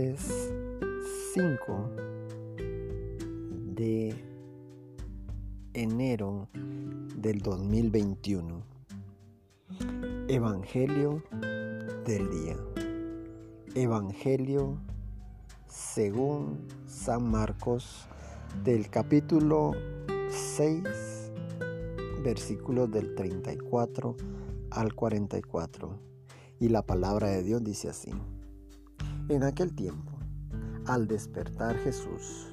martes 5 de enero del 2021. Evangelio del día. Evangelio según San Marcos del capítulo 6 versículos del 34 al 44. Y la palabra de Dios dice así. En aquel tiempo, al despertar Jesús,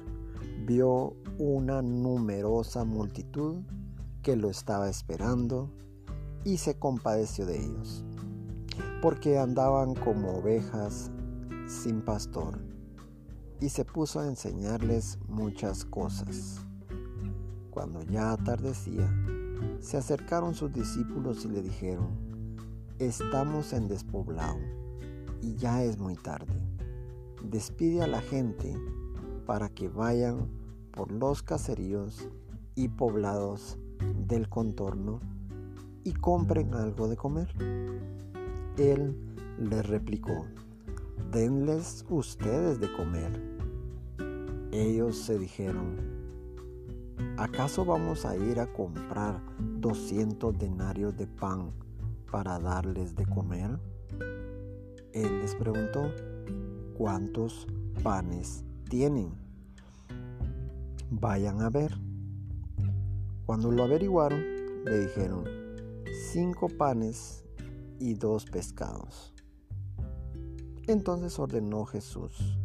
vio una numerosa multitud que lo estaba esperando y se compadeció de ellos, porque andaban como ovejas sin pastor, y se puso a enseñarles muchas cosas. Cuando ya atardecía, se acercaron sus discípulos y le dijeron, estamos en despoblado y ya es muy tarde. Despide a la gente para que vayan por los caseríos y poblados del contorno y compren algo de comer. Él les replicó, denles ustedes de comer. Ellos se dijeron, ¿acaso vamos a ir a comprar 200 denarios de pan para darles de comer? Él les preguntó, ¿cuántos panes tienen? Vayan a ver. Cuando lo averiguaron, le dijeron, cinco panes y dos pescados. Entonces ordenó Jesús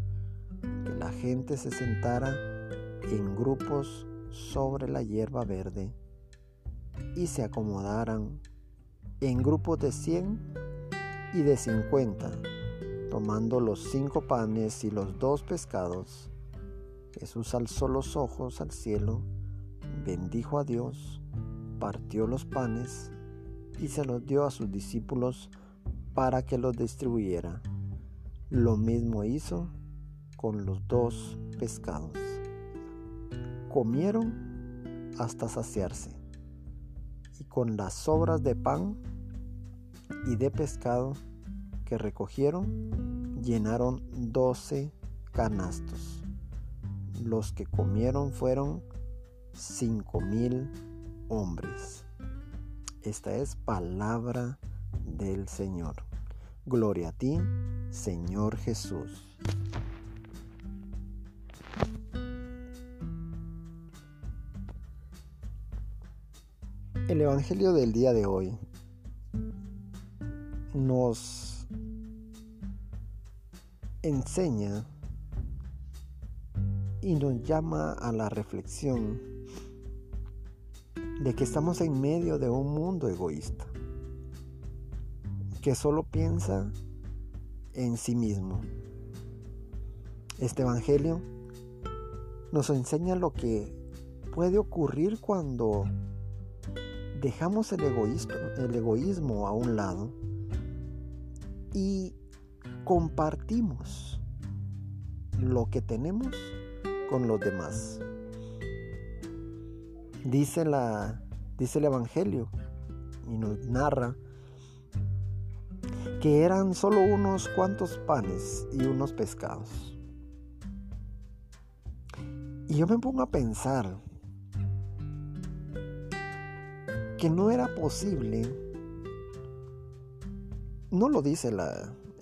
que la gente se sentara en grupos sobre la hierba verde y se acomodaran en grupos de cien y de cincuenta, tomando los cinco panes y los dos pescados. Jesús alzó los ojos al cielo, bendijo a Dios, partió los panes y se los dio a sus discípulos para que los distribuyera. Lo mismo hizo con los dos pescados. Comieron hasta saciarse y con las sobras de pan y de pescado que recogieron llenaron doce canastos. Los que comieron fueron cinco mil hombres. Esta es palabra del Señor. Gloria a ti, Señor Jesús. El Evangelio del día de hoy nos enseña y nos llama a la reflexión de que estamos en medio de un mundo egoísta, que solo piensa en sí mismo. Este Evangelio nos enseña lo que puede ocurrir cuando dejamos el egoísmo, el egoísmo a un lado y compartimos lo que tenemos con los demás. Dice, la, dice el Evangelio y nos narra que eran solo unos cuantos panes y unos pescados. Y yo me pongo a pensar que no era posible no lo dice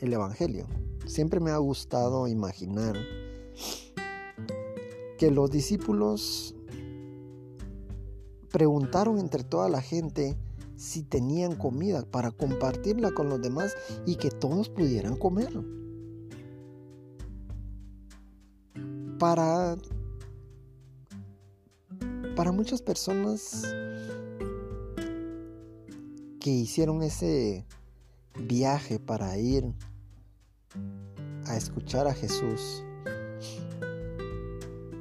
el Evangelio. Siempre me ha gustado imaginar que los discípulos preguntaron entre toda la gente si tenían comida para compartirla con los demás y que todos pudieran comer. Para, para muchas personas que hicieron ese viaje para ir a escuchar a Jesús,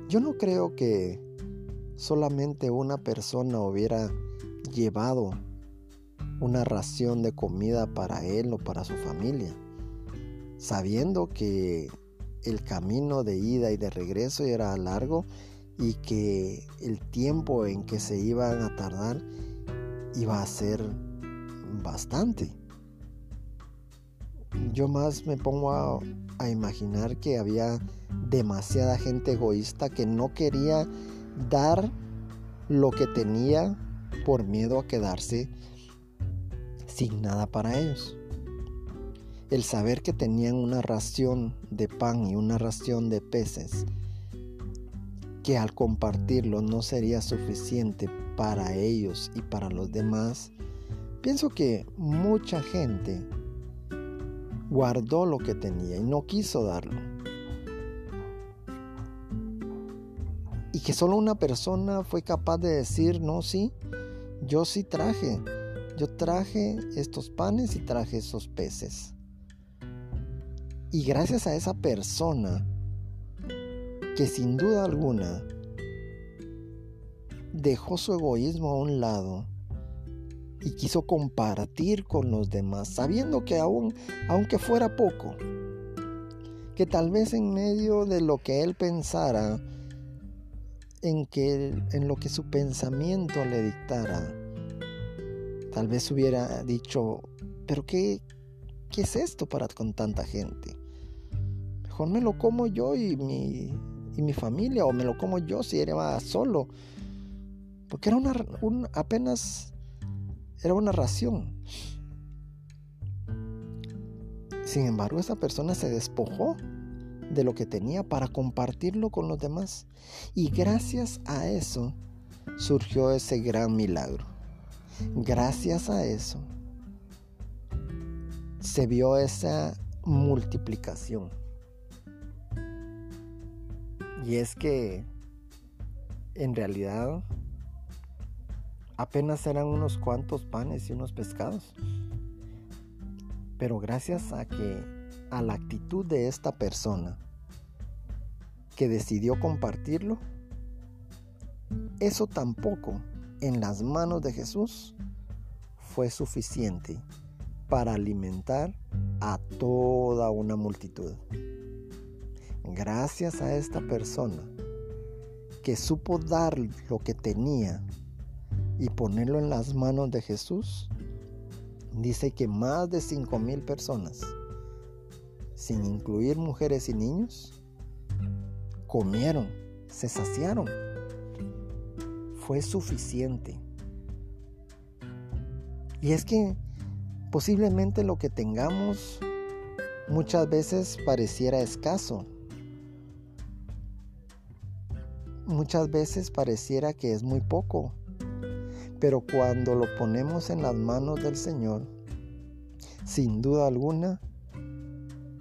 yo no creo que solamente una persona hubiera llevado una ración de comida para él o para su familia, sabiendo que el camino de ida y de regreso era largo y que el tiempo en que se iban a tardar iba a ser bastante. Yo más me pongo a, imaginar que había demasiada gente egoísta que no quería dar lo que tenía por miedo a quedarse sin nada para ellos. El saber que tenían una ración de pan y una ración de peces, que al compartirlo no sería suficiente para ellos y para los demás, pienso que mucha gente guardó lo que tenía y no quiso darlo. Y que solo una persona fue capaz de decir, no, sí, yo sí traje, yo traje estos panes y traje esos peces. Y gracias a esa persona, que sin duda alguna dejó su egoísmo a un lado y quiso compartir con los demás, sabiendo que aún, aunque fuera poco, que tal vez en medio de lo que él pensara, en, que, en lo que su pensamiento le dictara, tal vez hubiera dicho, pero qué, ¿qué es esto para con tanta gente? Mejor me lo como yo y mi, y mi familia, o me lo como yo si era solo. Porque era una, un, apenas era una ración. Sin embargo, esa persona se despojó de lo que tenía para compartirlo con los demás. Y gracias a eso surgió ese gran milagro. Gracias a eso se vio esa multiplicación. Y es que en realidad apenas eran unos cuantos panes y unos pescados. Pero gracias a que a la actitud de esta persona que decidió compartirlo, eso tampoco en las manos de Jesús fue suficiente para alimentar a toda una multitud. Gracias a esta persona que supo dar lo que tenía y ponerlo en las manos de Jesús, dice que más de cinco mil personas, sin incluir mujeres y niños, comieron, se saciaron. Fue suficiente. Y es que posiblemente lo que tengamos muchas veces pareciera escaso. Muchas veces pareciera que es muy poco. Pero cuando lo ponemos en las manos del Señor, sin duda alguna,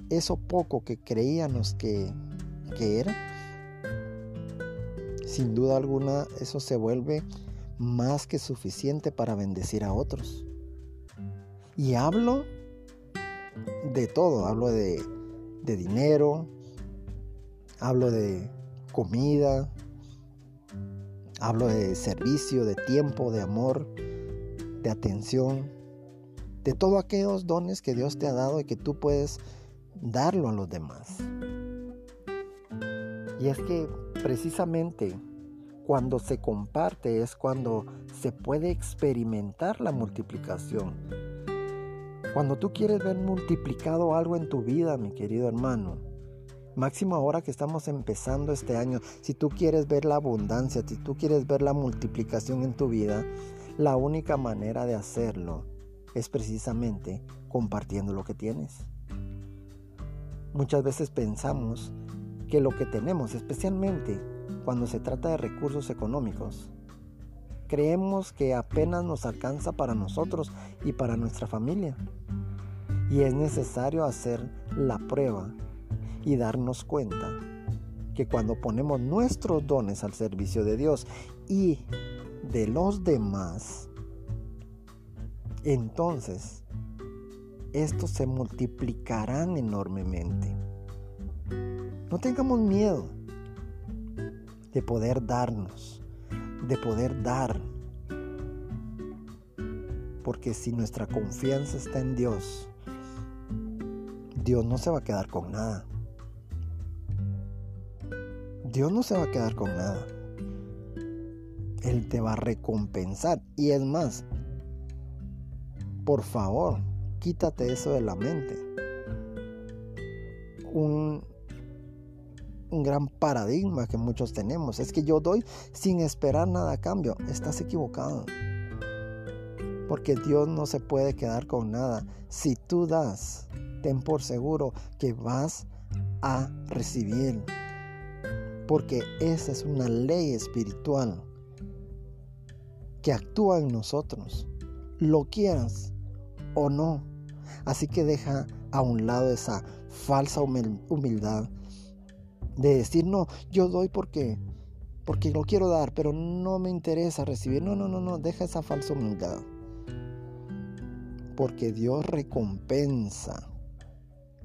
eso poco que creíamos que, que era, sin duda alguna eso se vuelve más que suficiente para bendecir a otros. Y hablo de todo, hablo de, de dinero, hablo de comida, Hablo de servicio, de tiempo, de amor, de atención, de todos aquellos dones que Dios te ha dado y que tú puedes darlo a los demás. Y es que precisamente cuando se comparte es cuando se puede experimentar la multiplicación. Cuando tú quieres ver multiplicado algo en tu vida, mi querido hermano, Máximo ahora que estamos empezando este año, si tú quieres ver la abundancia, si tú quieres ver la multiplicación en tu vida, la única manera de hacerlo es precisamente compartiendo lo que tienes. Muchas veces pensamos que lo que tenemos, especialmente cuando se trata de recursos económicos, creemos que apenas nos alcanza para nosotros y para nuestra familia. Y es necesario hacer la prueba y darnos cuenta que cuando ponemos nuestros dones al servicio de Dios y de los demás, entonces estos se multiplicarán enormemente. No tengamos miedo de poder darnos, de poder dar. Porque si nuestra confianza está en Dios, Dios no se va a quedar con nada. Dios no se va a quedar con nada. Él te va a recompensar. Y es más, por favor, quítate eso de la mente. un, un gran paradigma que muchos tenemos. Es que yo doy sin esperar nada a cambio. Estás equivocado. Porque Dios no se puede quedar con nada. Si tú das, ten por seguro que vas a recibir. Porque esa es una ley espiritual que actúa en nosotros. Lo quieras o no. Así que deja a un lado esa falsa humildad de decir, no, yo doy porque, porque lo quiero dar, pero no me interesa recibir. No, no, no, no, deja esa falsa humildad. Porque Dios recompensa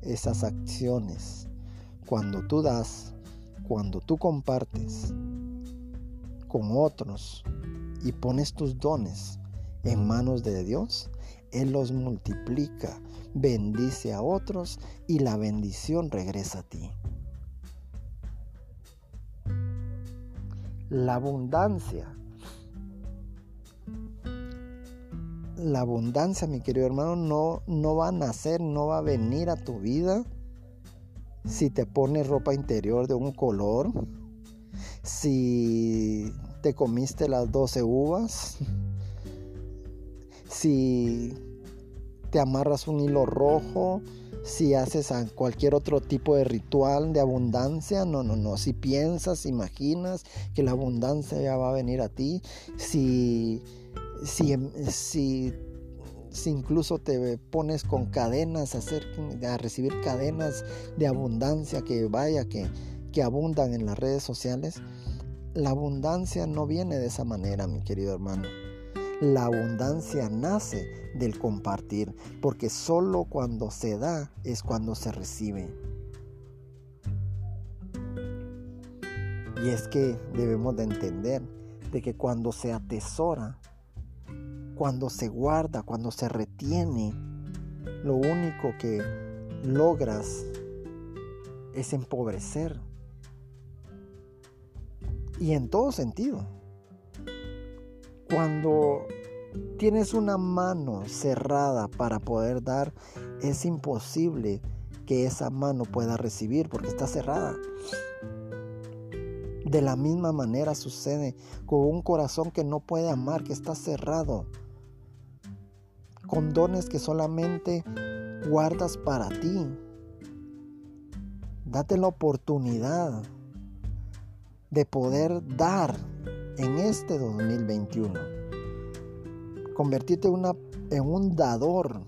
esas acciones. Cuando tú das, cuando tú compartes con otros y pones tus dones en manos de Dios, Él los multiplica, bendice a otros y la bendición regresa a ti. La abundancia. La abundancia, mi querido hermano, no, no va a nacer, no va a venir a tu vida si te pones ropa interior de un color, si te comiste las 12 uvas, si te amarras un hilo rojo, si haces cualquier otro tipo de ritual de abundancia, no, no, no. Si piensas, imaginas que la abundancia ya va a venir a ti, si, si, si, si incluso te pones con cadenas a, recibir cadenas de abundancia que vaya, que, que abundan en las redes sociales, la abundancia no viene de esa manera, mi querido hermano. La abundancia nace del compartir, porque solo cuando se da es cuando se recibe. Y es que debemos de entender de que cuando se atesora, cuando se guarda, cuando se retiene, lo único que logras es empobrecer. Y en todo sentido. Cuando tienes una mano cerrada para poder dar, es imposible que esa mano pueda recibir porque está cerrada. De la misma manera sucede con un corazón que no puede amar, que está cerrado. Con dones que solamente guardas para ti. Date la oportunidad de poder dar en este 2021. Convertirte en un dador,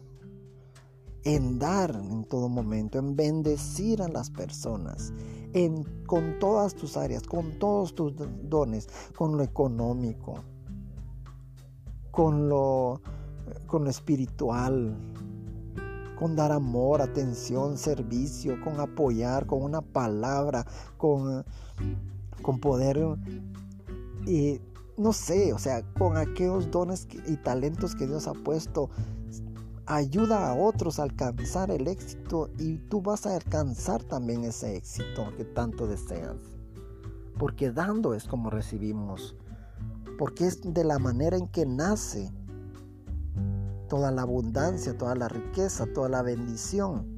en dar en todo momento, en bendecir a las personas, en, con todas tus áreas, con todos tus dones, con lo económico, con lo, con lo espiritual, con dar amor, atención, servicio, con apoyar, con una palabra, con, con poder y no sé, o sea, con aquellos dones y talentos que Dios ha puesto, ayuda a otros a alcanzar el éxito y tú vas a alcanzar también ese éxito que tanto deseas. Porque dando es como recibimos, porque es de la manera en que nace toda la abundancia, toda la riqueza, toda la bendición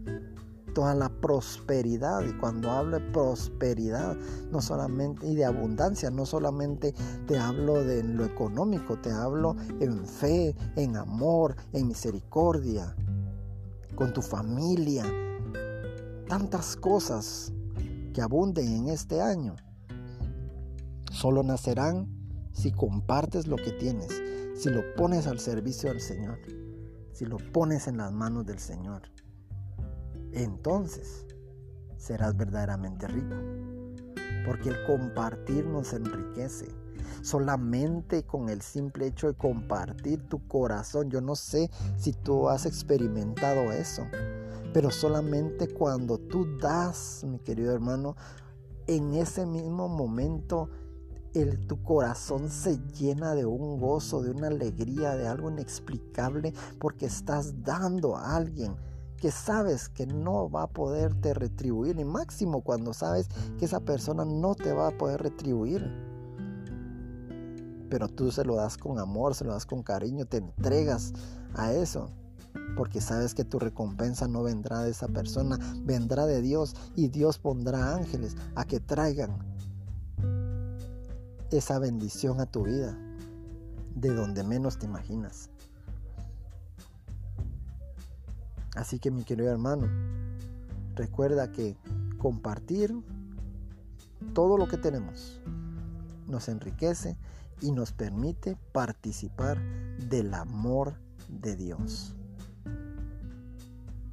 toda la prosperidad. Y cuando hablo de prosperidad, no solamente, y de abundancia, no solamente te hablo de lo económico, te hablo en fe, en amor, en misericordia, con tu familia. Tantas cosas que abunden en este año. Solo nacerán si compartes lo que tienes, si lo pones al servicio del Señor, si lo pones en las manos del Señor entonces serás verdaderamente rico. Porque el compartir nos enriquece. Solamente con el simple hecho de compartir tu corazón. Yo no sé si tú has experimentado eso. Pero solamente cuando tú das, mi querido hermano, en ese mismo momento el, tu corazón se llena de un gozo, de una alegría, de algo inexplicable, porque estás dando a alguien que sabes que no va a poderte retribuir, y máximo cuando sabes que esa persona no te va a poder retribuir. Pero tú se lo das con amor, se lo das con cariño, te entregas a eso. porque sabes que tu recompensa no vendrá de esa persona, vendrá de Dios y Dios pondrá ángeles a que traigan esa bendición a tu vida de donde menos te imaginas. Así que mi querido hermano, recuerda que compartir todo lo que tenemos nos enriquece y nos permite participar del amor de Dios.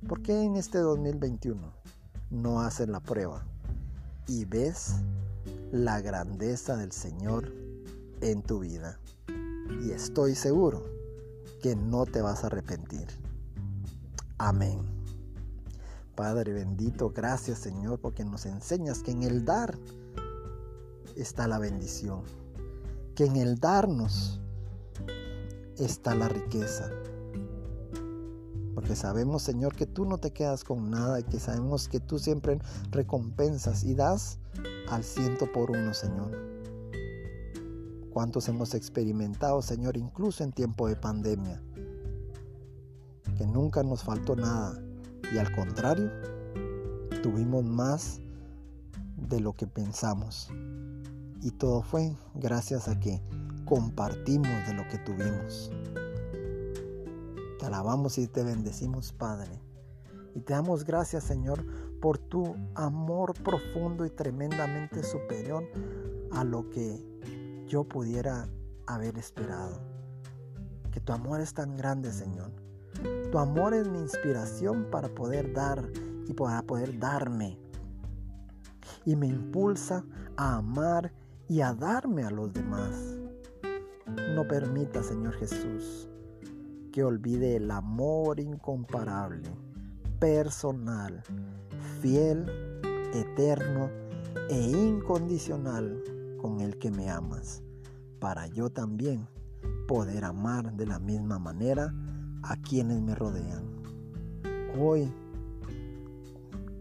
¿Por qué en este 2021 no haces la prueba y ves la grandeza del Señor en tu vida? Y estoy seguro que no te vas a arrepentir. Amén. Padre bendito, gracias Señor porque nos enseñas que en el dar está la bendición, que en el darnos está la riqueza porque sabemos, Señor, que tú no te quedas con nada y que sabemos que tú siempre recompensas y das al ciento por uno, Señor. ¿Cuántos hemos experimentado, Señor, incluso en tiempo de pandemia? Que nunca nos faltó nada y al contrario, tuvimos más de lo que pensamos. Y todo fue gracias a que compartimos de lo que tuvimos. Te alabamos y te bendecimos, Padre. Y te damos gracias, Señor, por tu amor profundo y tremendamente superior a lo que yo pudiera haber esperado. Que tu amor es tan grande, Señor. Tu amor es mi inspiración para poder dar y para poder darme. Y me impulsa a amar y a darme a los demás. No permita, Señor Jesús, que olvide el amor incomparable, personal, fiel, eterno e incondicional con el que me amas, para yo también poder amar de la misma manera a quienes me rodean. Hoy,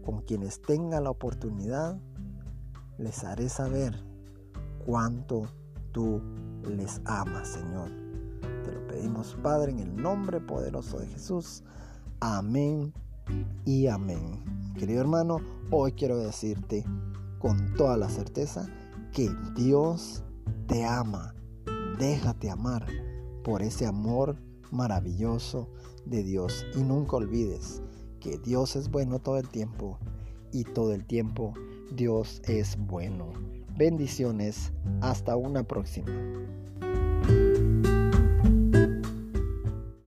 con quienes tenga la oportunidad, les haré saber cuánto tú les amas, Señor pedimos, Padre, en el nombre poderoso de Jesús. Amén y amén. Querido hermano, hoy quiero decirte con toda la certeza que Dios te ama. Déjate amar por ese amor maravilloso de Dios. Y nunca olvides que Dios es bueno todo el tiempo y todo el tiempo Dios es bueno. Bendiciones. Hasta una próxima.